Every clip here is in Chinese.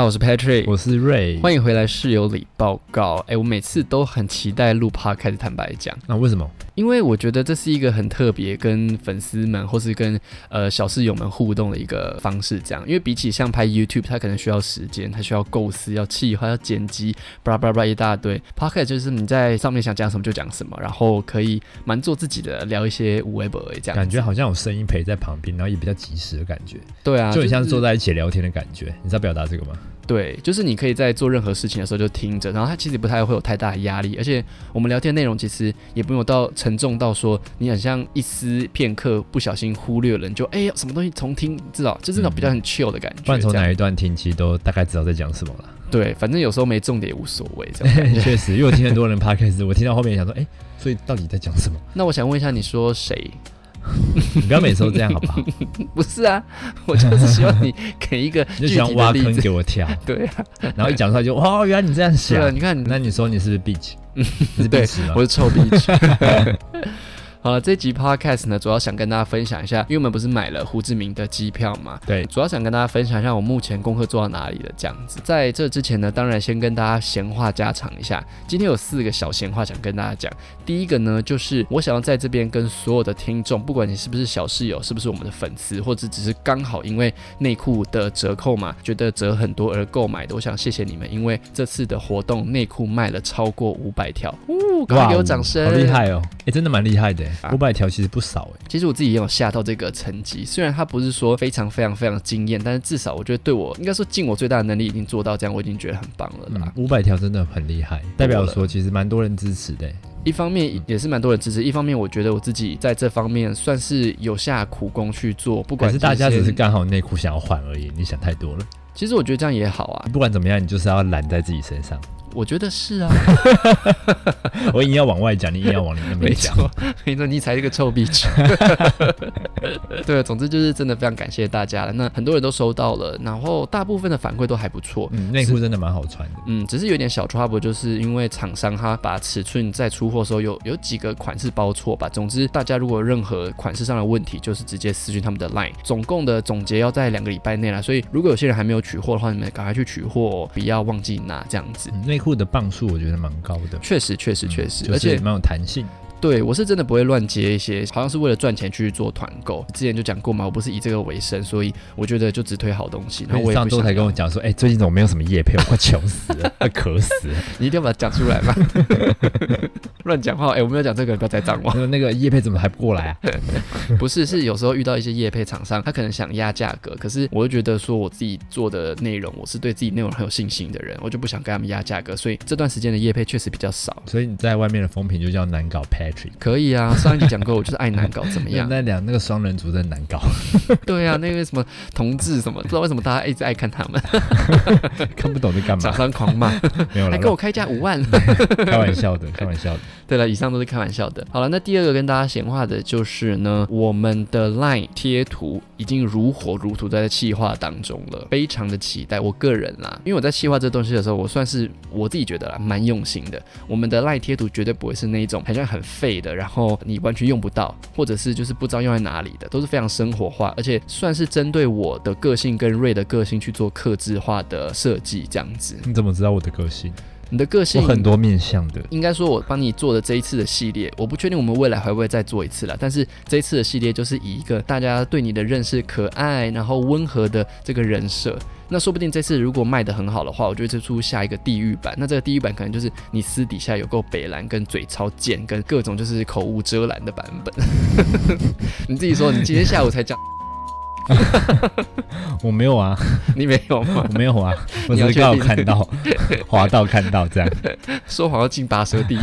好，我是 Patrick，我是 Ray，，欢迎回来室友里报告。哎，我每次都很期待录 Pod，开始坦白讲，那为什么？因为我觉得这是一个很特别，跟粉丝们或是跟呃小室友们互动的一个方式。这样，因为比起像拍 YouTube，它可能需要时间，它需要构思、要气划、要剪辑，巴拉巴拉巴拉一大堆。Podcast 就是你在上面想讲什么就讲什么，然后可以蛮做自己的，聊一些无微博这样。感觉好像有声音陪在旁边，然后也比较及时的感觉。对啊，就很像坐在一起聊天的感觉。你知道表达这个吗？对，就是你可以在做任何事情的时候就听着，然后他其实不太会有太大的压力，而且我们聊天内容其实也不用到沉重到说你很像一丝片刻不小心忽略了，你就哎呀什么东西重听，知道就是那种比较很 chill 的感觉。不然从哪一段听，其实都大概知道在讲什么了。对，反正有时候没重点也无所谓。这样 确实，因为我听很多人 podcast，我听到后面想说，哎，所以到底在讲什么？那我想问一下，你说谁？你不要每次都这样好不好？不是啊，我就是希望你给一个 就喜欢挖坑给我跳。对啊，然后一讲出来就哇，原来你这样想。你看，那你说你是不是 bitch？你是 bitch 吗？我是臭 bitch。好了，这集 podcast 呢，主要想跟大家分享一下，因为我们不是买了胡志明的机票嘛？对，主要想跟大家分享一下我目前功课做到哪里了，这样子。在这之前呢，当然先跟大家闲话家常一下。今天有四个小闲话想跟大家讲。第一个呢，就是我想要在这边跟所有的听众，不管你是不是小室友，是不是我们的粉丝，或者只是刚好因为内裤的折扣嘛，觉得折很多而购买的，我想谢谢你们，因为这次的活动内裤卖了超过五百条，呜，赶快给我掌声，好厉害哦！哎，真的蛮厉害的，五百条其实。不少哎，其实我自己也有吓到这个成绩，虽然它不是说非常非常非常惊艳，但是至少我觉得对我应该说尽我最大的能力已经做到这样，我已经觉得很棒了啦。五百条真的很厉害，代表说其实蛮多人支持的。一方面也是蛮多人支持，一方面我觉得我自己在这方面算是有下苦功去做，不管是大家只是刚好内裤想要换而已，你想太多了。其实我觉得这样也好啊，不管怎么样，你就是要揽在自己身上。我觉得是啊，我硬要往外讲，你硬要往里面讲。没错，你才是个臭逼。对，总之就是真的非常感谢大家了。那很多人都收到了，然后大部分的反馈都还不错。嗯，内裤真的蛮好穿的。嗯，只是有点小 trouble，就是因为厂商他把尺寸在出货的时候有有几个款式包错吧。总之，大家如果有任何款式上的问题，就是直接私讯他们的 line。总共的总结要在两个礼拜内了，所以如果有些人还没有取货的话，你们赶快去取货，不要忘记拿这样子。内裤的磅数我觉得蛮高的，确实确实确实，而且蛮有弹性。对我是真的不会乱接一些，好像是为了赚钱去做团购。之前就讲过嘛，我不是以这个为生，所以我觉得就只推好东西。然后我上周才跟我讲说，哎，最近怎么没有什么夜配，我快穷死了，快渴死了。你一定要把它讲出来嘛。乱讲话，哎，我没有讲这个，不要再脏我。那个叶配怎么还不过来啊？不是，是有时候遇到一些夜配厂商，他可能想压价格，可是我就觉得说我自己做的内容，我是对自己内容很有信心的人，我就不想跟他们压价格，所以这段时间的叶配确实比较少。所以你在外面的风评就叫难搞 Patrick，可以啊。上一集讲过，我就是爱难搞，怎么样？那两那个双人组真难搞。对啊，那个什么同志什么，不知道为什么大家一直爱看他们，看不懂在干嘛？厂商狂骂，没有了，还跟我开价 五万，开玩笑的，开玩笑的。对了，以上都是开玩笑的。好了，那第二个跟大家闲话的就是呢，我们的 LINE 贴图已经如火如荼在企划当中了，非常的期待。我个人啦，因为我在企划这东西的时候，我算是我自己觉得啦，蛮用心的。我们的 LINE 贴图绝对不会是那一种好像很废的，然后你完全用不到，或者是就是不知道用在哪里的，都是非常生活化，而且算是针对我的个性跟瑞的个性去做克制化的设计，这样子。你怎么知道我的个性？你的个性很多面向的，应该说，我帮你做的这一次的系列，我不确定我们未来会不会再做一次了。但是这一次的系列就是以一个大家对你的认识可爱，然后温和的这个人设。那说不定这次如果卖的很好的话，我就会推出下一个地狱版。那这个地狱版可能就是你私底下有够北蓝，跟嘴超贱，跟各种就是口无遮拦的版本。你自己说，你今天下午才讲。我没有啊，你没有吗？我没有啊，我只是刚好看到 滑道看到这样，说谎要进拔舌地狱，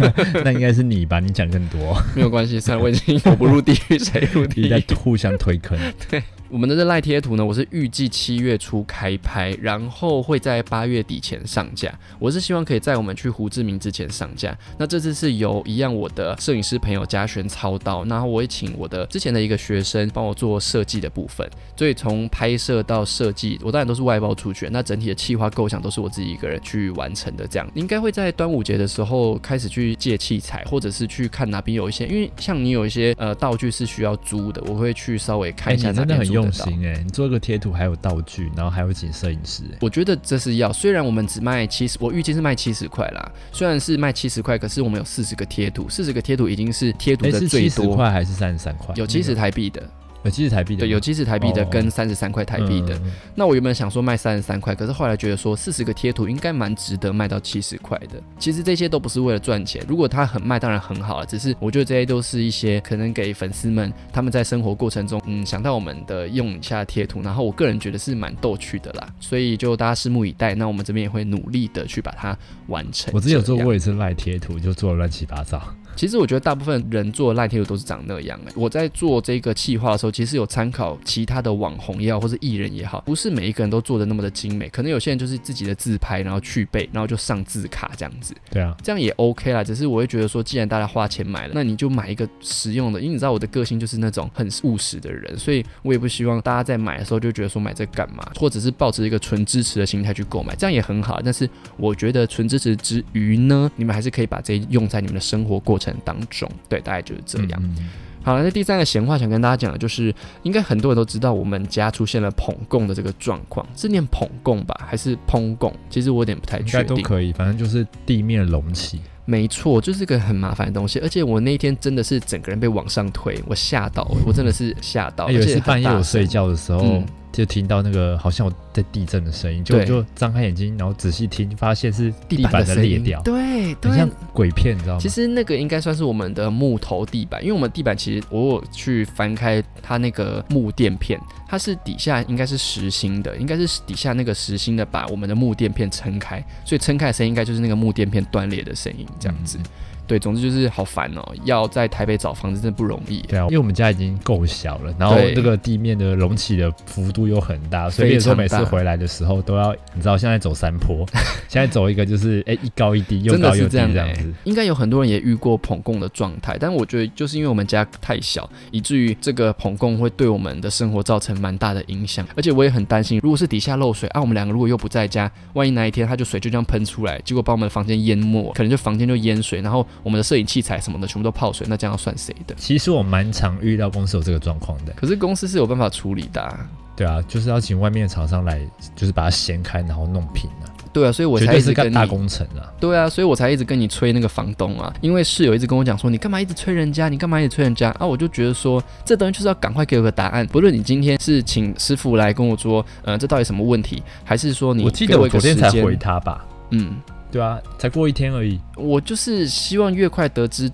那应该是你吧？你讲更多，没有关系，虽然我已经我不入地狱，谁入地狱？在互相推坑，对。我们的这赖贴图呢，我是预计七月初开拍，然后会在八月底前上架。我是希望可以在我们去胡志明之前上架。那这次是由一样我的摄影师朋友嘉轩操刀，然后我会请我的之前的一个学生帮我做设计的部分。所以从拍摄到设计，我当然都是外包出去。那整体的企划构想都是我自己一个人去完成的。这样应该会在端午节的时候开始去借器材，或者是去看哪边有一些，因为像你有一些呃道具是需要租的，我会去稍微看一下那边。用。心哎、你做一个贴图还有道具，然后还有请摄影师、欸，我觉得这是要，虽然我们只卖七十，我预计是卖七十块啦。虽然是卖七十块，可是我们有四十个贴图，四十个贴图已经是贴图哎、的是七十最多，块还是三十三块？有七十台币的，有七十台币的，对，有七十台币的哦跟三十三块台币的。嗯那我原本想说卖三十三块，可是后来觉得说四十个贴图应该蛮值得卖到七十块的。其实这些都不是为了赚钱，如果它很卖，当然很好了。只是我觉得这些都是一些可能给粉丝们他们在生活过程中，嗯，想到我们的用一下贴图，然后我个人觉得是蛮逗趣的啦。所以就大家拭目以待。那我们这边也会努力的去把它完成。我之前有做过一次赖贴图，就做的乱七八糟。其实我觉得大部分人做赖贴图都是长那样、欸。我在做这个企划的时候，其实有参考其他的网红也好，或是艺人也好，不是每一个人都做的那么的精美。可能有些人就是自己的自拍，然后去背，然后就上字卡这样子，对啊，这样也 OK 啦。只是我会觉得说，既然大家花钱买了，那你就买一个实用的，因为你知道我的个性就是那种很务实的人，所以我也不希望大家在买的时候就觉得说买这干嘛，或者是抱着一个纯支持的心态去购买，这样也很好。但是我觉得纯支持之余呢，你们还是可以把这用在你们的生活过程当中。对，大概就是这样。好了，那第三个闲话想跟大家讲的就是，应该很多人都知道我们家出现了捧供的这个状况，是念捧供吧，还是烹供？其实我有点不太确定。该都可以，反正就是地面隆起。没错，就是个很麻烦的东西，而且我那一天真的是整个人被往上推，我吓到，我真的是吓到。哎有一次而且很大声半夜我睡觉的时候，嗯就听到那个好像有在地震的声音，就就张开眼睛，然后仔细听，发现是地板板的裂掉，对对很像，鬼片，你知道吗？其实那个应该算是我们的木头地板，因为我们地板其实我有去翻开它那个木垫片，它是底下应该是实心的，应该是底下那个实心的把我们的木垫片撑开，所以撑开的声音应该就是那个木垫片断裂的声音这样子。嗯对，总之就是好烦哦，要在台北找房子真的不容易。对啊，因为我们家已经够小了，然后对那个地面的隆起的幅度又很大，所以有时候每次回来的时候都要，你知道现在走山坡，现在走一个就是哎、一高一低，又高又这样欸这样子。应该有很多人也遇过捧供的状态，但我觉得就是因为我们家太小，以至于这个捧供会对我们的生活造成蛮大的影响。而且我也很担心，如果是底下漏水啊，我们两个如果又不在家，万一哪一天它就水就这样喷出来，结果把我们的房间淹没，可能就房间就淹水，然后我们的摄影器材什么的全部都泡水，那这样要算谁的？其实我蛮常遇到公司有这个状况的，可是公司是有办法处理的、啊。对啊，就是要请外面的厂商来，就是把它掀开，然后弄平啊，对啊，所以我才一直跟大工程啊。对啊，所以我才一直跟你催那个房东啊，因为室友一直跟我讲说，你干嘛一直催人家？你干嘛一直催人家？啊，我就觉得说，这东西就是要赶快给我个答案。不论你今天是请师傅来跟我说，呃，这到底什么问题，还是说你我记得我昨天才回他吧，嗯，对啊，才过一天而已。我就是希望越快得知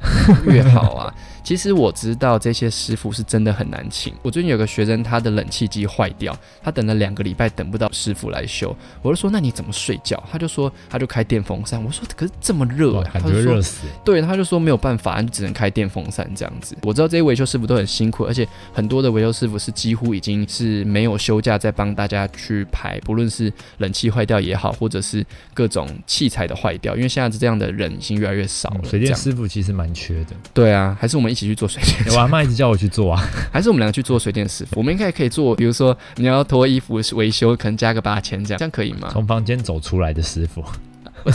越好啊。其实我知道这些师傅是真的很难请。我最近有个学生，他的冷气机坏掉，他等了两个礼拜等不到师傅来修。我就说那你怎么睡觉？他就说他就开电风扇。我说可是这么热、哇，欸，感觉他就说热死。对，他就说没有办法，就只能开电风扇这样子。我知道这些维修师傅都很辛苦，而且很多的维修师傅是几乎已经是没有休假在帮大家去排，不论是冷气坏掉也好，或者是各种器材的坏掉，因为现在这样的人已经越来越少了。嗯水电师傅其实蛮缺的，对啊，还是我们一起去做水电 我阿妈一直叫我去做啊。还是我们两个去做水电师傅？我们应该可以做，比如说你要脱衣服维修，可能加个八千这样，这样可以吗？从房间走出来的师傅，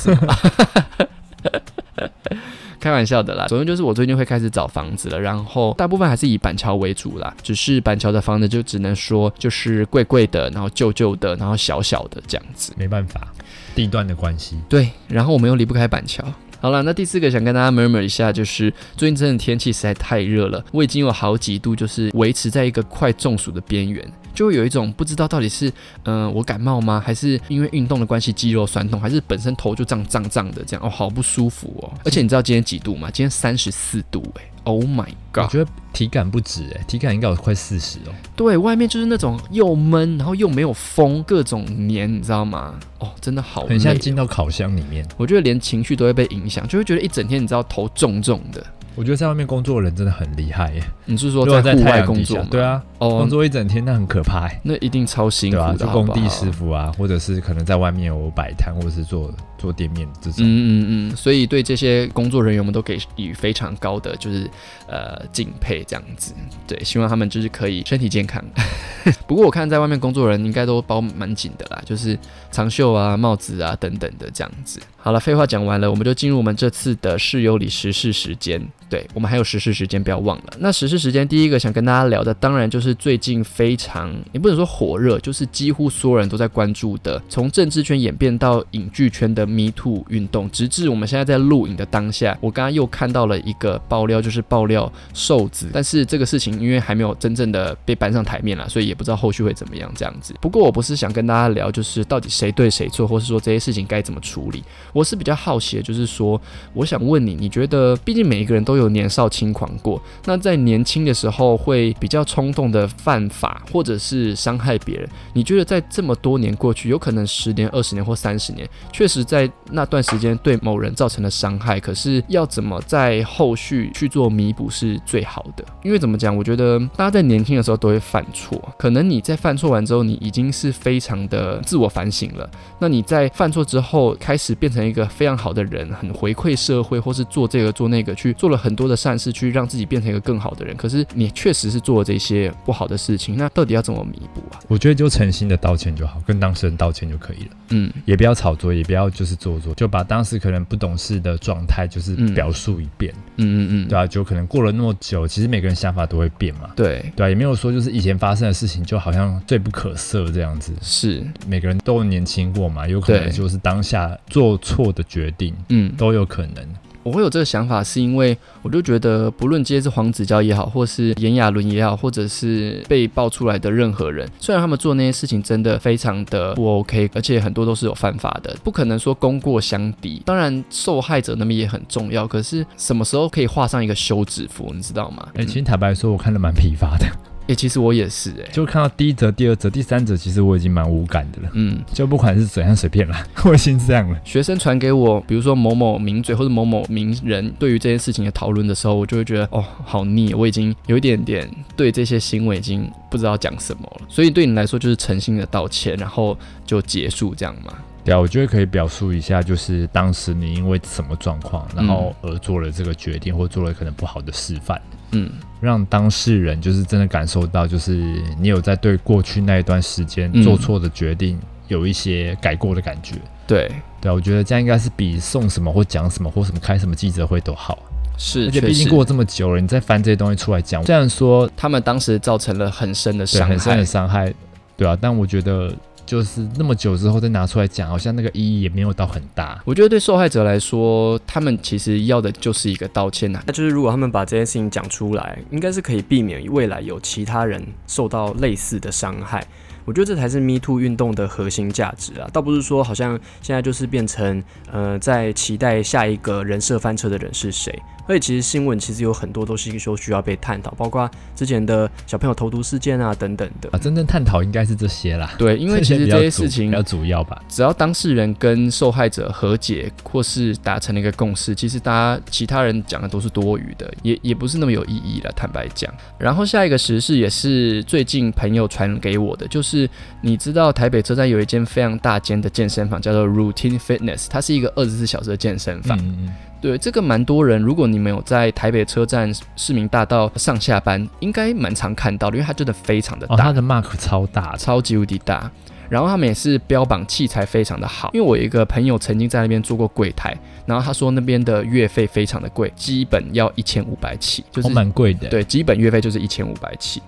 开玩笑的啦，总之就是我最近会开始找房子了，然后大部分还是以板桥为主啦，只是板桥的房子就只能说就是贵贵的，然后旧旧的，然后小小的这样子。没办法，地段的关系。对，然后我们又离不开板桥。好了，那第四个想跟大家 murmur 一下，就是最近真的天气实在太热了，我已经有好几度就是维持在一个快中暑的边缘，就会有一种不知道到底是嗯、呃我感冒吗，还是因为运动的关系肌肉酸痛，还是本身头就胀胀胀的这样哦，好不舒服哦。而且你知道今天几度吗？今天三十四度哎、o h my god！我觉得体感不止哎、体感应该有快四十哦。对，外面就是那种又闷，然后又没有风，各种黏，你知道吗？哦，真的好累很像哦进到烤箱里面。我觉得连情绪都会被影响，就会觉得一整天你知道头重重的。我觉得在外面工作的人真的很厉害耶。你是说在户外工作对，啊，哦工哦，作一整天那很可怕耶。那一定超辛苦对啊，工地师傅啊，或者是可能在外面有摆摊，或者是做做店面这种。嗯嗯嗯，所以对这些工作人员，我们都给予非常高的就是呃敬佩，这样子。对，希望他们就是可以身体健康。不过我看在外面工作人应该都包蛮紧的啦，就是长袖啊、帽子啊等等的这样子。好了，废话讲完了，我们就进入我们这次的室友里时事时间。对我们还有时事时间，不要忘了。那时事时间第一个想跟大家聊的，当然就是最近非常也不能说火热，就是几乎所有人都在关注的，从政治圈演变到影剧圈的 Me Too 运动，直至我们现在在录影的当下，我刚刚又看到了一个爆料，就是爆料瘦子，但是这个事情因为还没有真正的被搬上台面了，所以也不知道后续会怎么样这样子。不过我不是想跟大家聊，就是到底谁对谁错，或是说这些事情该怎么处理。我是比较好奇的，就是说，我想问你，你觉得，毕竟每一个人都有年少轻狂过，那在年轻的时候会比较冲动的犯法，或者是伤害别人，你觉得在这么多年过去，有可能十年、二十年或三十年，确实在那段时间对某人造成了伤害，可是要怎么在后续去做弥补是最好的？因为怎么讲，我觉得大家在年轻的时候都会犯错，可能你在犯错完之后，你已经是非常的自我反省了，那你在犯错之后开始变成一个非常好的人，很回馈社会，或是做这个做那个，去做了很多的善事，去让自己变成一个更好的人。可是你确实是做了这些不好的事情，那到底要怎么弥补啊？我觉得就诚心的道歉就好，跟当事人道歉就可以了。嗯。也不要炒作，也不要就是做作，就把当时可能不懂事的状态就是嗯。表述一遍，嗯嗯嗯，对啊，就可能过了那么久，其实每个人想法都会变嘛，对，对啊，也没有说就是以前发生的事情就好像罪不可赦这样子，是，每个人都年轻过嘛，有可能就是当下做错的决定嗯，都有可能。我会有这个想法，是因为我就觉得，不论今天是黄子佼也好，或是炎亚纶也好，或者是被爆出来的任何人，虽然他们做那些事情真的非常的不 OK，而且很多都是有犯法的，不可能说功过相抵。当然，受害者那边也很重要，可是什么时候可以画上一个休止符，你知道吗？哎、其实坦白说，我看的蛮疲乏的，诶，其实我也是、诶，就看到第一则、第二则、第三则，其实我已经蛮无感的了。嗯，就不管是怎样随便啦，我已经这样了。学生传给我，比如说某某名嘴或者某某名人对于这件事情的讨论的时候，我就会觉得哦，好腻，我已经有一点点对这些行为已经不知道讲什么了。所以对你来说就是诚心的道歉，然后就结束这样嘛。对啊，我觉得可以表述一下，就是当时你因为什么状况，然后而做了这个决定，或做了可能不好的示范，嗯让当事人就是真的感受到，就是你有在对过去那一段时间嗯做错的决定有一些改过的感觉。对，对啊，我觉得这样应该是比送什么或讲什么或什么开什么记者会都好。是，而且毕竟过了这么久了，你再翻这些东西出来讲，虽然说他们当时造成了很深的伤害很深的。伤害，对啊，但我觉得就是那么久之后再拿出来讲，好像那个意义也没有到很大。我觉得对受害者来说，他们其实要的就是一个道歉呐、那就是如果他们把这件事情讲出来，应该是可以避免未来有其他人受到类似的伤害。我觉得这才是 Me Too 运动的核心价值啊，倒不是说好像现在就是变成呃在期待下一个人设翻车的人是谁。而且其实新闻其实有很多都是一个说需要被探讨，包括之前的小朋友投毒事件啊等等的。啊，真正探讨应该是这些啦，对，因为其实这些事情比较主要吧。只要当事人跟受害者和解，或是达成了一个共识，其实大家其他人讲的都是多余的，也也不是那么有意义了。坦白讲，然后下一个时事也是最近朋友传给我的，就是你知道台北车站有一间非常大间的健身房，叫做 Routine Fitness，它是一个二十四小时的健身房。嗯嗯对，这个蛮多人，如果你们有在台北车站市民大道上下班，应该蛮常看到的，因为它真的非常的哦，大。它的 mark 超大，超级无敌大。然后他们也是标榜器材非常的好，因为我有一个朋友曾经在那边做过柜台，然后他说那边的月费非常的贵，基本要一千五百起，就是、哦蛮贵的。，对，基本月费就是一千五百起。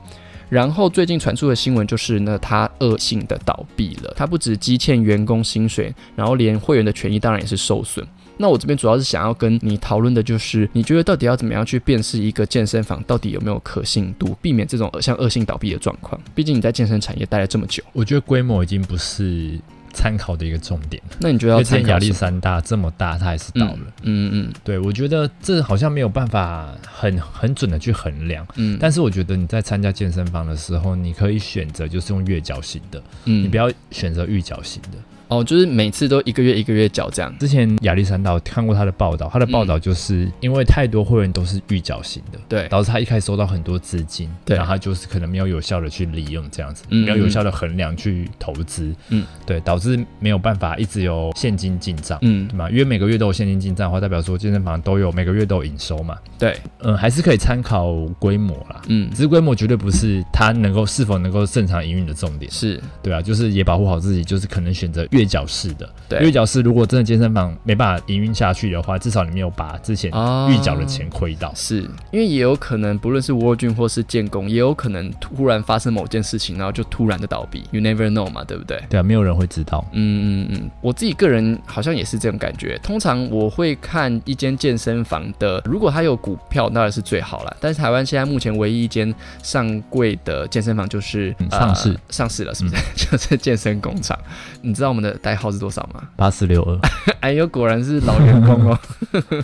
然后最近传出的新闻就是呢，他恶性的倒闭了，他不止积欠员工薪水，然后连会员的权益当然也是受损。那我这边主要是想要跟你讨论的就是，你觉得到底要怎么样去辨识一个健身房到底有没有可信度，避免这种像恶性倒闭的状况？毕竟你在健身产业待了这么久，我觉得规模已经不是参考的一个重点了。那你觉得要因为之前亚历山大这么大，它还是倒了。嗯嗯对，我觉得这好像没有办法很很准的去衡量。嗯，但是我觉得你在参加健身房的时候，你可以选择就是用月缴型的，嗯你不要选择预缴型的。哦，就是每次都一个月一个月缴这样。之前亚历山大看过他的报道，他的报道就是因为太多会员都是预缴型的，对导致他一开始收到很多资金，对然后他就是可能没有有效的去利用这样子，嗯没有有效的衡量去投资，嗯，对，导致没有办法一直有现金进账。嗯对，吗？因为每个月都有现金进账的话，代表说健身房都有每个月都有营收嘛。对，嗯，还是可以参考规模啦。嗯只是规模绝对不是他能够是否能够正常营运的重点，是，对啊，就是也保护好自己，就是可能选择月缴式的。对月缴式如果真的健身房没办法营运下去的话，至少你没有把之前啊预缴的钱亏到。是因为也有可能，不论是沃郡或是建工，也有可能突然发生某件事情，然后就突然的倒闭，You never know 嘛，对不对？对啊，没有人会知道。嗯嗯嗯，我自己个人好像也是这种感觉。通常我会看一间健身房的，如果它有股票，当然是最好了。但是台湾现在目前唯一一间上柜的健身房就是、嗯上市呃、上市了，是不是？就是健身工厂。你知道我们的代号是多少吗？八四六二，哎呦，果然是老员工哦。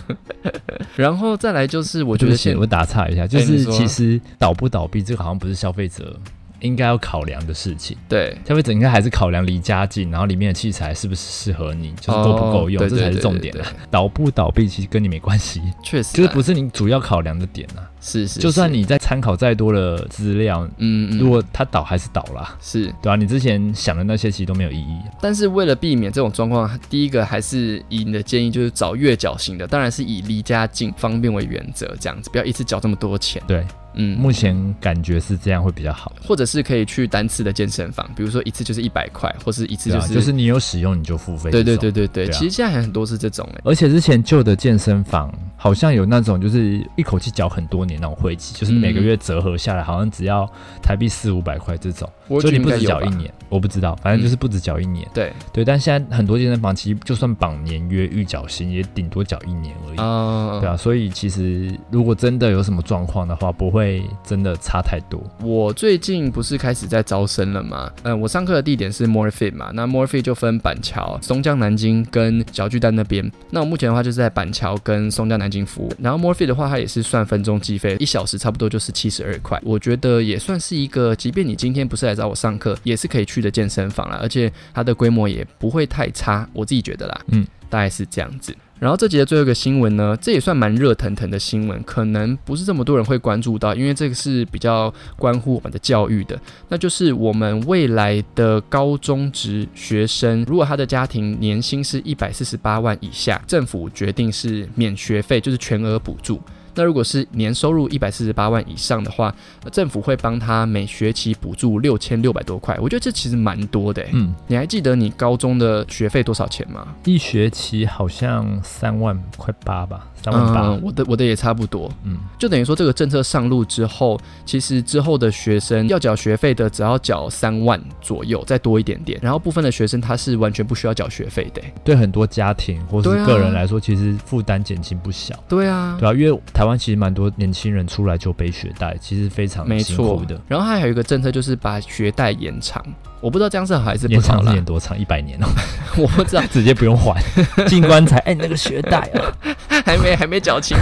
然后再来就是，我觉得我打岔一下，就是其实倒不倒闭这个好像不是消费者应该要考量的事情。对消费者应该还是考量离家近，然后里面的器材是不是适合你，就是够不够用，哦这才是重点啊对对。倒不倒闭其实跟你没关系，确实啊，就是不是你主要考量的点啊。是是，就算你在参考再多的资料，嗯嗯，如果它倒还是倒啦，是对啊，你之前想的那些其实都没有意义。但是为了避免这种状况，第一个还是以你的建议就是找月缴型的，当然是以离家近、方便为原则，这样子不要一次缴这么多钱。对，嗯，目前感觉是这样会比较好。或者是可以去单次的健身房，比如说一次就是一百块，或是一次就是、就是你有使用你就付费。对对对。对对，其实现在还很多是这种哎、而且之前旧的健身房好像有那种就是一口气缴很多年那种会籍，就是每个月折合下来好像只要台币四五百块这种，我觉得就你不止缴一。年，我不知道，反正就是不止缴一年。对，对，但现在很多健身房其实就算绑年约预缴薪，也顶多缴一年而已。嗯，对啊，所以其实如果真的有什么状况的话，不会真的差太多。我最近不是开始在招生了吗？嗯，我上课的地点是 Morphe 嘛，那 Morphe 就分板桥、松江、南京跟小巨蛋那边。那我目前的话就是在板桥跟松江、南京服务。然后 Morphe 的话，它也是算分钟计费，一小时差不多就是七十二块。我觉得也算是一个，即便你今天不是来找我上课，也是可以去的健身房啦，而且它的规模也不会太差，我自己觉得啦。嗯，大概是这样子。然后这节的最后一个新闻呢，这也算蛮热腾腾的新闻，可能不是这么多人会关注到，因为这个是比较关乎我们的教育的，那就是我们未来的高中职学生，如果他的家庭年薪是一百四十八万以下，政府决定是免学费，就是全额补助。那如果是年收入一百四十八万以上的话，呃政府会帮他每学期补助六千六百多块，我觉得这其实蛮多的诶。嗯，你还记得你高中的学费多少钱吗？一学期好像三万块八吧，三万八。嗯，我的我的也差不多，嗯，就等于说这个政策上路之后，其实之后的学生要缴学费的只要缴三万左右，再多一点点。然后部分的学生他是完全不需要缴学费的。对很多家庭或是个人来说，其实负担减轻不小。对啊，对啊，因为台湾其实蛮多年轻人出来就背学贷，其实非常辛苦的。。然后还有一个政策就是把学贷延长，我不知道这样是好还是不延长好啦，是延多长？一百年哦，我不知道，直接不用还，进棺材。哎、那个学贷啊，还没还没缴清。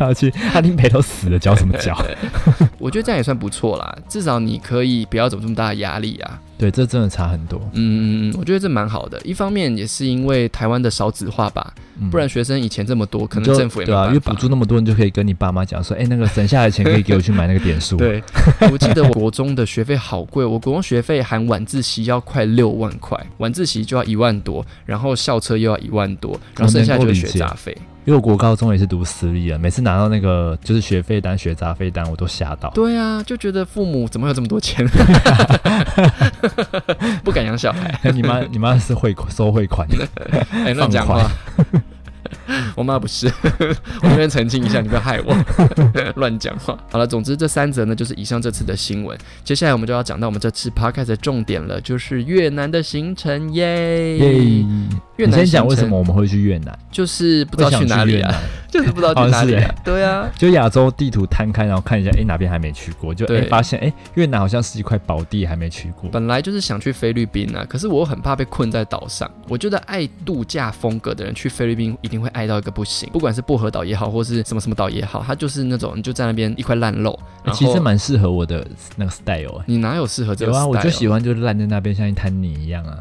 要去，他林北都死了，缴什么缴？我觉得这样也算不错啦，至少你可以不要走这么大的压力啊。对，这真的差很多。嗯嗯嗯，我觉得这蛮好的。一方面也是因为台湾的少子化吧，嗯不然学生以前这么多，可能政府也没对啊，因为补助那么多，你就可以跟你爸妈讲说，哎、那个省下来的钱可以给我去买那个点数。，对，我记得我国中的学费好贵，我国中学费含晚自习要快六万块，晚自习就要一万多，然后校车又要一万多，然后剩下就是学杂费。因为我国高中也是读私立的，每次拿到那个就是学费单、学杂费单，我都吓到。对啊，就觉得父母怎么会有这么多钱，不敢养小孩。你妈，你妈是汇款收汇款的，哎，乱讲话。我妈不是，我这边澄清一下，你不要害我，乱讲话。好了，总之这三则呢，就是以上这次的新闻。接下来我们就要讲到我们这次 podcast 的重点了，就是越南的行程耶。耶！越南你先讲为什么我们会去越南？就是不知道去哪里啊，就是不知道去哪里。对啊，就亚洲地图摊开，然后看一下，哎、哪边还没去过？就哎、对发现哎、越南好像是一块宝地，还没去过。本来就是想去菲律宾啊，可是我很怕被困在岛上。我觉得爱度假风格的人去菲律宾一定会爱到一个不行，不管是薄荷岛也好，或是什么什么岛也好，它就是那种你就在那边一块烂肉。其实蛮适合我的那个 style 哎、你哪有适合这个有啊，我就？喜欢就是烂在那边像一滩泥一样啊。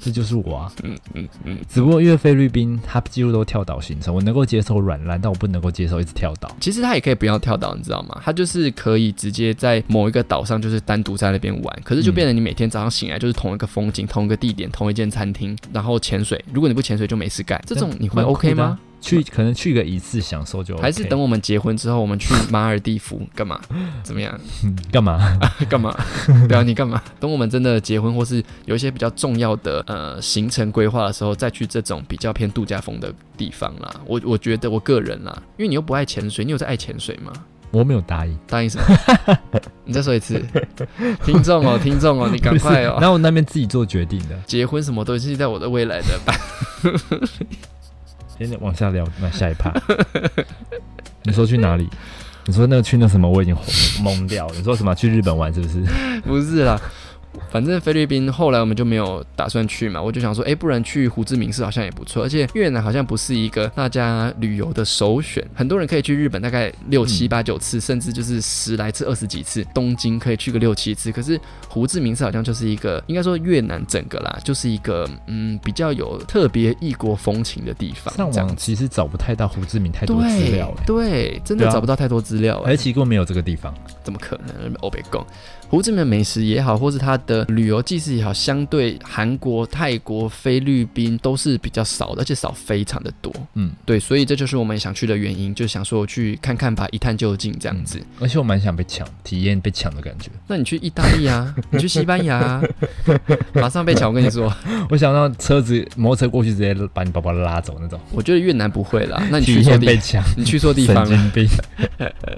这就是我啊。嗯嗯嗯，只不过因为菲律宾它几乎都跳岛行程，我能够接受软烂，但我不能够接受一直跳岛。其实它也可以不要跳岛，你知道吗？它就是可以直接在某一个岛上，就是单独在那边玩。可是就变成你每天早上醒来就是同一个风景、同一个地点、同一间餐厅，然后潜水。如果你不潜水就没事干，这种你会 OK 吗？去可能去个一次享受就 OK、还是等我们结婚之后，我们去马尔地夫 干嘛？怎么样？嗯 干嘛？干嘛？对啊，你干嘛？等我们真的结婚，或是有一些比较重要的呃行程规划的时候，再去这种比较偏度假风的地方啦。我我觉得我个人啦，因为你又不爱潜水，你有在爱潜水吗？我没有答应。答应什么？你再说一次，听众哦，听众哦，你赶快哦。然后我那边自己做决定的。结婚什么都是在我的未来的吧。先往下聊，那下一趴。你说去哪里？你说那个去那什么，我已经懵掉了。你说什么去日本玩是不是？不是啦，反正菲律宾后来我们就没有打算去嘛，我就想说，哎，不然去胡志明市好像也不错，而且越南好像不是一个大家旅游的首选，很多人可以去日本大概六七八九次，甚至就是十来次、二十几次，东京可以去个六七次，可是胡志明市好像就是一个，应该说越南整个啦，就是一个嗯比较有特别异国风情的地方，上网其实找不太到胡志明太多资料、欸，对，真的找不到太多资料、哎而且其实根本没有这个地方。怎么可能？欧北贡，胡志明的美食也好，或是它的旅游纪事也好，相对韩国、泰国、菲律宾都是比较少的，而且少非常的多。嗯，对，所以这就是我们想去的原因，就想说去看看吧，一探究竟这样子。而且我蛮想被抢，体验被抢的感觉。那你去意大利啊，你去西班牙啊，马上被抢。我跟你说，我想让车子摩托车过去，直接把你包包拉走那种，我觉得越南不会啦。那你去错地，方，你去错地方了。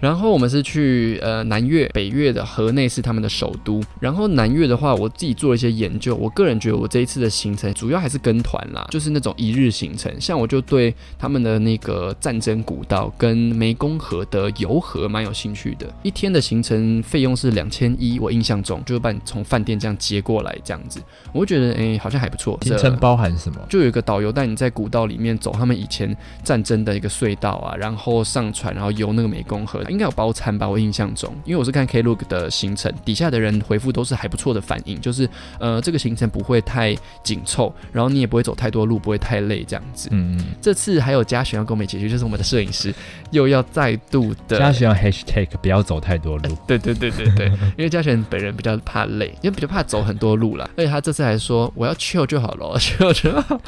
然后我们是去呃南越、北越的河内是他们的首都。然后南越的的话，我自己做了一些研究，我个人觉得我这一次的行程主要还是跟团啦，就是那种一日行程。像我就对他们的那个战争古道跟湄公河的游河蛮有兴趣的。一天的行程费用是两千一，我印象中就是把你从饭店这样接过来这样子，我觉得诶好像还不错。行程包含什么？就有一个导游带你在古道里面走他们以前战争的一个隧道啊，然后上船，然后游那个湄公河，应该有包餐吧？我印象中，因为我是看 Klook 的行程，底下的人回复都是还不错的反应，就是呃这个行程不会太紧凑，然后你也不会走太多路，不会太累这样子。嗯嗯，这次还有嘉璇要跟我们一起去，就是我们的摄影师又要再度的嘉璇要 hashtag 不要走太多路。对对对对对，因为嘉璇本人比较怕累，因为比较怕走很多路啦，而且他这次还说我要 chill 就好了，chill 就好。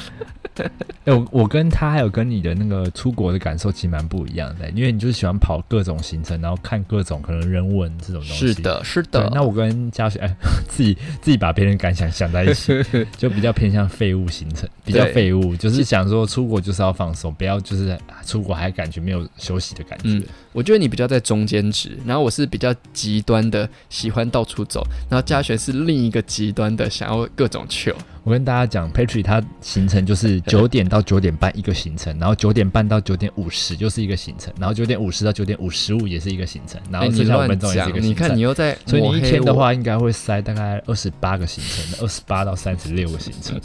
哎、我我跟他还有跟你的那个出国的感受其实蛮不一样的，因为你就是喜欢跑各种行程，然后看各种可能人文这种东西。是。的，是的，。那我跟嘉雪，哎，自己 自己把别人感想想在一起，就比较偏向废物行程，比较废物，就是想说出国就是要放松，不要就是出国还感觉没有休息的感觉。嗯我觉得你比较在中间值，然后我是比较极端的喜欢到处走，然后嘉璇是另一个极端的想要各种 chill。我跟大家讲 p a t r i 他行程就是 九点到九点半一个行程，然后九点半到九点五十就是一个行程，然后九点五十到九点五十五也是一个行程，然哎，后剩下五分钟也是一个行程。看你又在所以你一天的话，应该会塞大概二十八个行程，二十八到三十六个行程，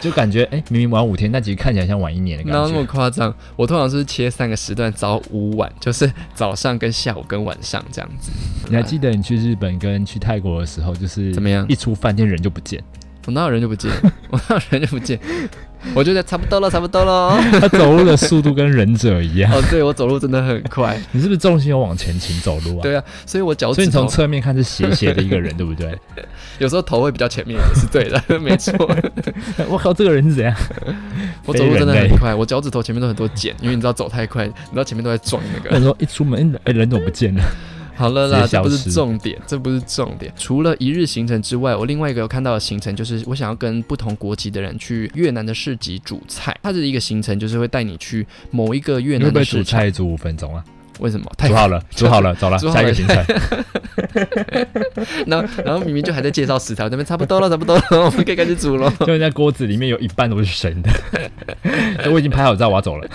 就感觉哎、明明玩五天，但其实看起来像玩一年的感哪有那么。夸张？我通常是切三个时段，早午晚，就是早上跟下午跟晚上这样子。你还记得你去日本跟去泰国的时候，就是怎么样？一出饭店人就不见，我哪有人就不见，我哪有人就不见，我觉得差不多了，差不多了。他走路的速度跟忍者一样。哦，对我走路真的很快，你是不是重心有往前倾走路啊？对啊，所以我脚所以你从侧面看是斜斜的一个人，对不对？有时候头会比较前面，也是对的，没错。我靠，这个人是怎样？我走路真的很快，我脚趾头前面都很多茧，因为你知道走太快，你知道前面都在撞那个。那时候一出门，哎、人怎么不见了？好了啦，这不是重点，这不是重点。除了一日行程之外，我另外一个有看到的行程就是，我想要跟不同国籍的人去越南的市集煮菜。它是一个行程，就是会带你去某一个越南的市场。菜煮五分钟啊？为什么？太煮好了，煮好了，走了，了下一个行程。然后然后明明就还在介绍食材，我这边差不多了，差不多了，我们可以开始煮了。就人家锅子里面有一半都是生的，我已经拍好照，我要走了。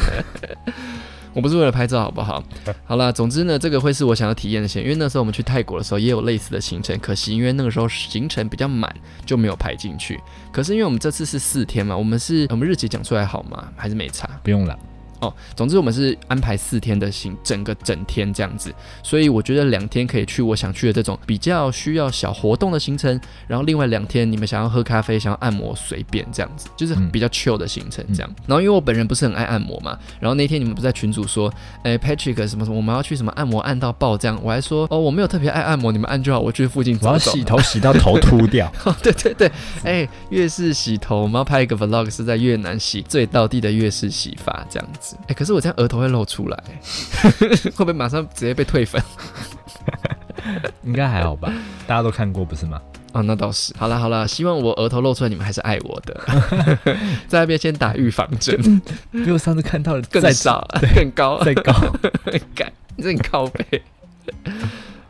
我不是为了拍照，好不好？好啦，总之呢，这个会是我想要体验的险，因为那时候我们去泰国的时候也有类似的行程，可惜因为那个时候行程比较满，就没有排进去。可是因为我们这次是四天嘛，我们是我们日期讲出来好吗？还是没差？不用了，哦。总之我们是安排四天的行，整个整天这样子，所以我觉得两天可以去我想去的这种比较需要小活动的行程，然后另外两天你们想要喝咖啡、想要按摩，随便这样子，就是比较 chill 的行程这样。然后因为我本人不是很爱按摩嘛，然后那天你们不在群组说，哎，Patrick 什么什么，我们要去什么按摩按到爆这样，我还说哦，我没有特别爱按摩，你们按就好，我去附近走走。我要洗头洗到头秃掉。对对对，哎，越式洗头，我们要拍一个 vlog 是在越南洗最到地的越式洗发这样子。哎，可是我这样额头会露出来，会不会马上直接被退粉？应该还好吧，大家都看过不是吗？啊，那倒是。好了好了，希望我额头露出来，你们还是爱我的。在那边先打预防针，比我上次看到的更少，更高，再高，改，你很高背。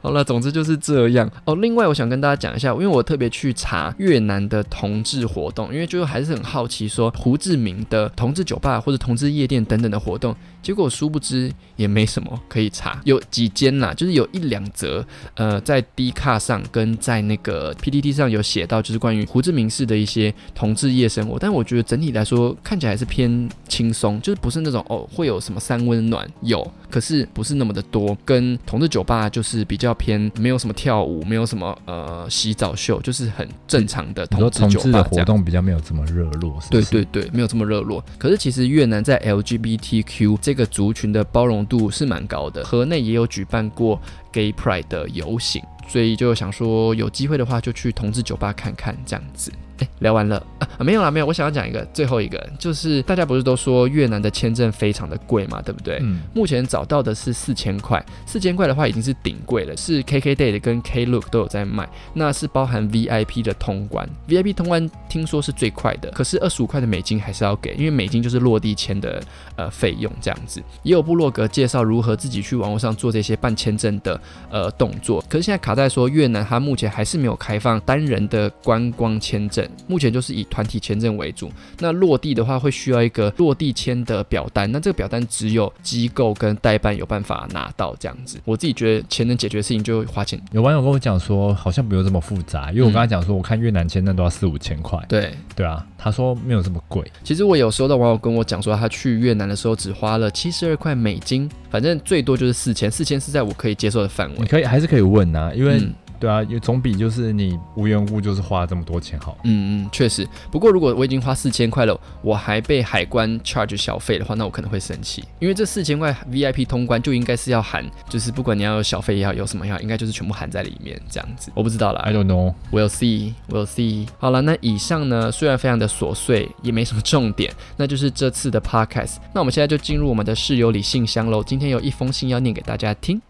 好了，总之就是这样哦。另外，我想跟大家讲一下，因为我特别去查越南的同志活动，因为就是还是很好奇，说胡志明的同志酒吧或者同志夜店等等的活动。结果殊不知也没什么可以查，有几间啦，就是有一两则，呃，在 D 卡上跟在那个 PTT 上有写到，就是关于胡志明市的一些同志夜生活。但我觉得整体来说看起来还是偏轻松，就是不是那种哦会有什么三温暖有，可是不是那么的多。跟同志酒吧就是比较偏，没有什么跳舞，没有什么呃洗澡秀，就是很正常的同志酒吧活动比较没有这么热络。对对对，没有这么热络。可是其实越南在 LGBTQ 这这个族群的包容度是蛮高的，河内也有举办过 Gay Pride 的游行，所以就想说有机会的话就去同志酒吧看看这样子。哎，聊完了啊？没有啦，没有。我想要讲一个，最后一个就是大家不是都说越南的签证非常的贵嘛，对不对？嗯。目前找到的是四千块，四千块的话已经是顶贵了，是 KKday 的跟 Klook 都有在卖，那是包含 VIP 的通关，VIP 通关听说是最快的，可是二十五块的美金还是要给，因为美金就是落地签的呃费用这样子。也有部落格介绍如何自己去网络上做这些办签证的呃动作，可是现在卡在说越南它目前还是没有开放单人的观光签证。目前就是以团体签证为主，那落地的话会需要一个落地签的表单，那这个表单只有机构跟代办有办法拿到这样子。我自己觉得钱能解决的事情就花钱。有网友跟我讲说，好像没有这么复杂，因为我刚才讲说，我看越南签证都要四五千块。对对啊，他说没有这么贵。其实我有收到网友跟我讲说，他去越南的时候只花了七十二块美金，反正最多就是四千，四千是在我可以接受的范围。你可以还是可以问啊，因为。对啊，也总比就是你无缘无故就是花这么多钱好。嗯嗯，确实。不过如果我已经花四千块了，我还被海关 charge 小费的话，那我可能会生气，因为这四千块 VIP 通关就应该是要含，就是不管你要有小费也好，有什么也好，应该就是全部含在里面这样子。我不知道了，I don't know。We'll see, we'll see。好了，那以上呢虽然非常的琐碎，也没什么重点，那就是这次的 podcast。那我们现在就进入我们的室友里信箱喽。今天有一封信要念给大家听。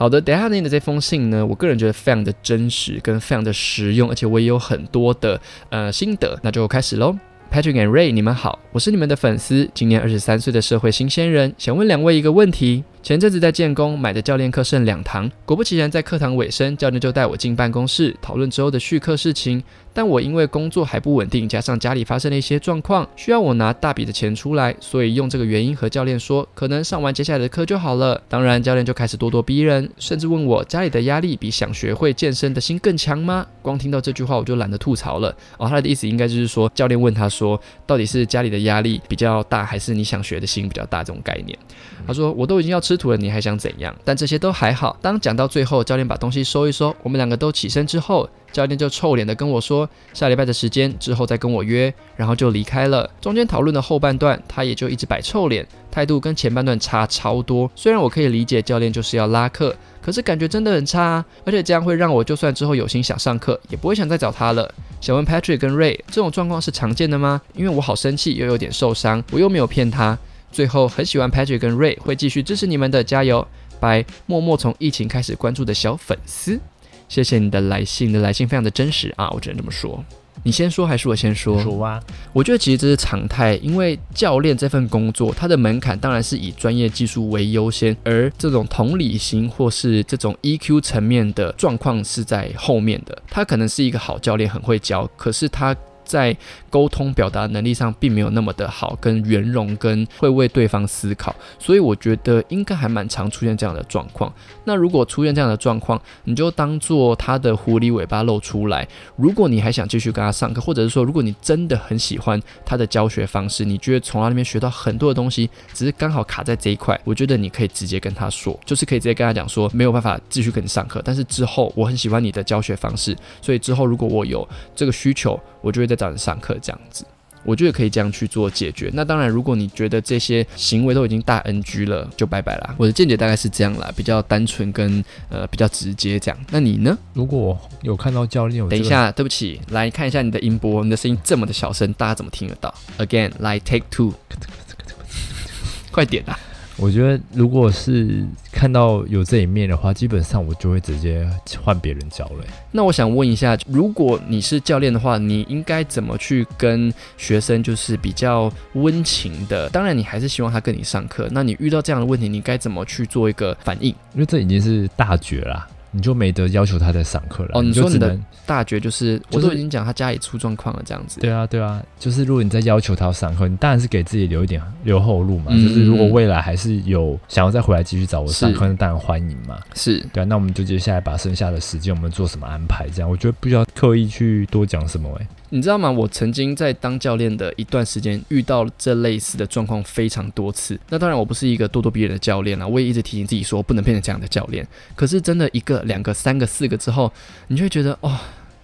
好的，等下念的这封信呢，我个人觉得非常的真实，跟非常的实用，而且我也有很多的呃心得，那就开始喽。Patrick and Ray，你们好，我是你们的粉丝，今年二十三岁的社会新鲜人，想问两位一个问题。前阵子在建工买的教练课剩两堂，果不其然，在课堂尾声，教练就带我进办公室讨论之后的续课事情。但我因为工作还不稳定，加上家里发生了一些状况，需要我拿大笔的钱出来，所以用这个原因和教练说，可能上完接下来的课就好了。当然，教练就开始咄咄逼人，甚至问我家里的压力比想学会健身的心更强吗？光听到这句话，我就懒得吐槽了。哦，他的意思应该就是说，教练问他说，到底是家里的压力比较大，还是你想学的心比较大这种概念？他说，我都已经要吃土了，你还想怎样？但这些都还好。当讲到最后，教练把东西收一收，我们两个都起身之后。教练就臭脸的跟我说，下礼拜的时间之后再跟我约，然后就离开了。中间讨论的后半段，他也就一直摆臭脸，态度跟前半段差超多。虽然我可以理解教练就是要拉客，可是感觉真的很差，啊而且这样会让我就算之后有心想上课，也不会想再找他了。想问 Patrick 跟 Ray，这种状况是常见的吗？因为我好生气，又有点受伤，我又没有骗他。最后很喜欢 Patrick 跟 Ray，会继续支持你们的，加油！拜，默默从疫情开始关注的小粉丝。谢谢你的来信，你的来信非常的真实啊，我只能这么说。你先说还是我先说？说啊。我觉得其实这是常态，因为教练这份工作，它的门槛当然是以专业技术为优先，而这种同理心或是这种 EQ 层面的状况是在后面的。他可能是一个好教练，很会教，可是他。在沟通表达能力上并没有那么的好，跟圆融，跟会为对方思考，所以我觉得应该还蛮常出现这样的状况。那如果出现这样的状况，你就当做他的狐狸尾巴露出来。如果你还想继续跟他上课，或者是说，如果你真的很喜欢他的教学方式，你觉得从他那边学到很多的东西，只是刚好卡在这一块，我觉得你可以直接跟他说，就是可以直接跟他讲说，没有办法继续跟你上课，但是之后我很喜欢你的教学方式，所以之后如果我有这个需求，我就会再找人上课这样子。我觉得可以这样去做解决。那当然，如果你觉得这些行为都已经大 NG 了，就拜拜啦。我的见解大概是这样啦，比较单纯跟呃比较直接这样。那你呢？如果有看到教练等一下，对不起，来看一下你的音波，你的声音这么的小声，大家怎么听得到？Again，来 take two，快点啊！我觉得如果是看到有这一面的话，基本上我就会直接换别人教了。那我想问一下，如果你是教练的话，你应该怎么去跟学生就是比较温情的？当然，你还是希望他跟你上课。那你遇到这样的问题，你该怎么去做一个反应？因为这已经是大绝啦。你就没得要求他在上课了。哦，你说你的就只能大绝就是，就是我都已经讲他家里出状况了，这样子。对啊，对啊，就是如果你在要求他要上课，你当然是给自己留一点留后路嘛。嗯就是如果未来还是有想要再回来继续找我上是课，那当然欢迎嘛。是，对啊，那我们就接下来把剩下的时间我们做什么安排？这样我觉得不需要刻意去多讲什么、欸。你知道吗？我曾经在当教练的一段时间，遇到这类似的状况非常多次。那当然，我不是一个咄咄逼人的教练啊，我也一直提醒自己说，不能变成这样的教练。可是真的一个、两个、三个、四个之后，你就会觉得，哦，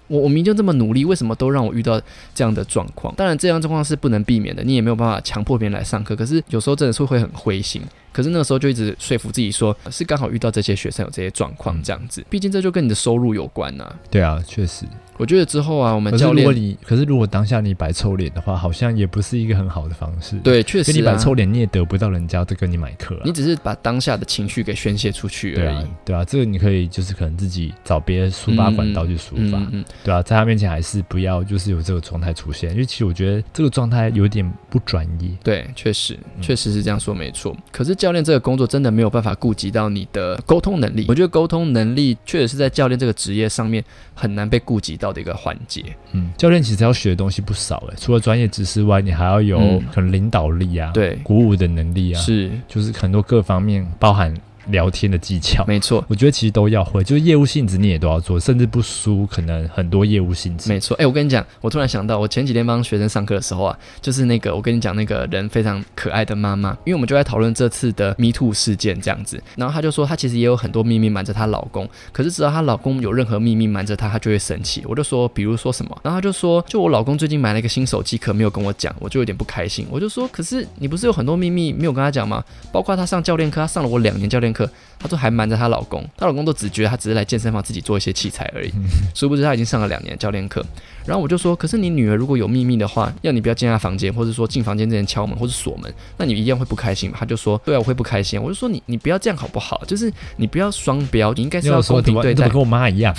我我明明就这么努力，为什么都让我遇到这样的状况？当然，这样状况是不能避免的，你也没有办法强迫别人来上课。可是有时候真的是会很灰心。可是那个时候就一直说服自己说，是刚好遇到这些学生有这些状况这样子。毕竟这就跟你的收入有关呐、对啊，确实。我觉得之后啊，我们教可是如果练你，可是如果当下你摆臭脸的话，好像也不是一个很好的方式。，对，确实你摆，臭脸，你也得不到人家在跟你买课啊。你只是把当下的情绪给宣泄出去而已。，对啊，这个你可以就是可能自己找别的抒发管道去抒发，嗯嗯，对啊，在他面前还是不要就是有这个状态出现，因为其实我觉得这个状态有点不专业。对，确实，嗯确实是这样说，没错。可是教练这个工作真的没有办法顾及到你的沟通能力。我觉得沟通能力确实是在教练这个职业上面很难被顾及到的一个环节。嗯，教练其实要学的东西不少诶，除了专业知识外，你还要有嗯可能领导力啊，对，鼓舞的能力啊，是就是很多各方面包含聊天的技巧。没错，我觉得其实都要会，就是业务性质你也都要做，甚至不输可能很多业务性质。没错。哎、我跟你讲，我突然想到，我前几天帮学生上课的时候啊，就是那个我跟你讲那个人非常可爱的妈妈，因为我们就在讨论这次的 Me Too 事件这样子，然后她就说她其实也有很多秘密瞒着她老公，可是只要她老公有任何秘密瞒着她，她就会生气。我就说，比如说什么，然后她就说，就我老公最近买了一个新手机壳，没有跟我讲，我就有点不开心。我就说，可是你不是有很多秘密没有跟他讲吗？包括他上教练课，他上了我两年教练课，她都还瞒着她老公，她老公都只觉得她只是来健身房自己做一些器材而已，殊不知她已经上了两年教练课。然后我就说，可是你女儿如果有秘密的话，要你不要进她房间，或者说进房间之前敲门或者锁门，那你一样会不开心嘛？她就说，对啊，我会不开心。我就说你你不要这样好不好？就是你不要双标，你应该是要公平对待。跟我妈一样，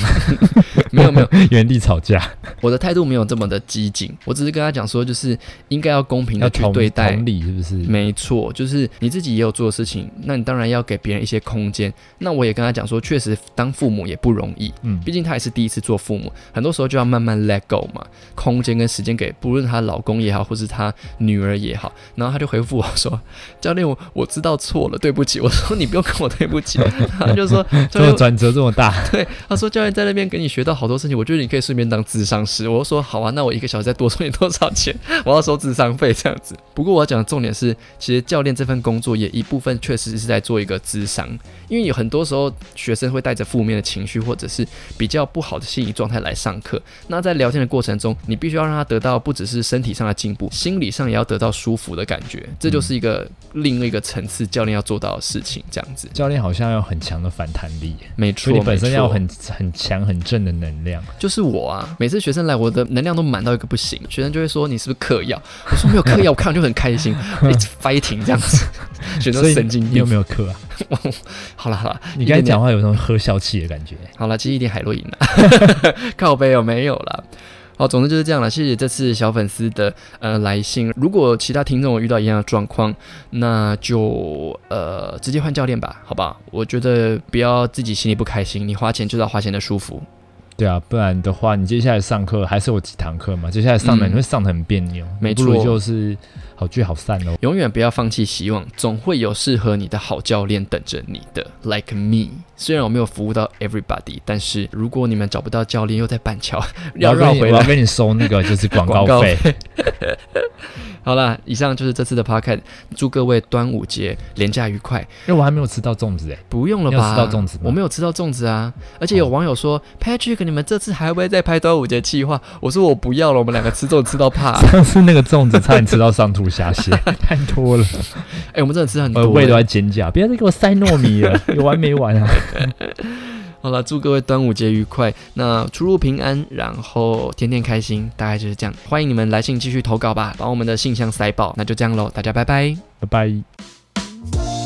没 有没有，原地吵架，我的态度没有这么的激进，我只是跟她讲说，就是应该要公平的去对待同理是不是？没错，就是你自己也有做的事情，那你当然要给别人一些空间。那我也跟他讲说，确实当父母也不容易，嗯，毕竟他也是第一次做父母，很多时候就要慢慢 let go 嘛，空间跟时间给，不论她老公也好，或是她女儿也好。然后他就回复我说：“教练，我我知道错了，对不起。”我说：“你不用跟我对不起。” 他就说：“ 教练，这个转折这么大，对，他说教练在那边给你学到好多事情，我觉得你可以顺便当智商师。我就说好啊，那我一个小时再多收你多少钱？我要收智商费这样子。不过我要讲的重点是，其实教练这份工作也一部分确实是在做一个智商，因为有很多时候学生会带着负面的情绪或者是比较不好的心理状态来上课。那在聊天的过程中，你必须要让他得到不只是身体上的进步，心理上也要得到舒服的感觉，这就是一个另一个层次教练要做到的事情。这样子，教练好像要很强的反弹力，没错，本身要很很强很正的能量。就是我啊，每次学生来，我的能量都满到一个不行，学生就会说你是不是嗑药？我说没有嗑药，我看完就很开心，一直 fighting 这样子，学生所以神经病。你有没有课啊？好了好了，你刚才讲话有那种喝笑气的感觉。好了，其实一点海洛因了，靠背有没有了？好，总之就是这样了。谢谢这次小粉丝的呃来信。如果其他听众有遇到一样的状况，那就呃直接换教练吧，好不好？我觉得不要自己心里不开心，你花钱就是要花钱的舒服。对啊，不然的话，你接下来上课还是有几堂课嘛？接下来上的嗯你会上的很别扭，没不如错就是好聚好散哦。永远不要放弃希望，总会有适合你的好教练等着你的。Like me，虽然我没有服务到 everybody，但是如果你们找不到教练，又在板桥，要绕回来。我要跟你收那个就是 广告费。好啦，以上就是这次的 podcast，祝各位端午节连假愉快。因为我还没有吃到粽子哎，不用了吧？吃到粽子我没有吃到粽子啊！而且有网友说、p a t r i c k 你们这次还会再拍端午节计划？我说我不要了，我们两个吃粽子吃到怕。上次那个粽子差点吃到上吐 太多了，哎、我们真的吃很多、胃都欸在尖叫，不要再给我塞糯米了，有完没完啊？好了，祝各位端午节愉快，那出入平安，然后天天开心，大概就是这样。欢迎你们来信继续投稿吧，把我们的信箱塞爆。那就这样喽，大家拜拜。拜拜。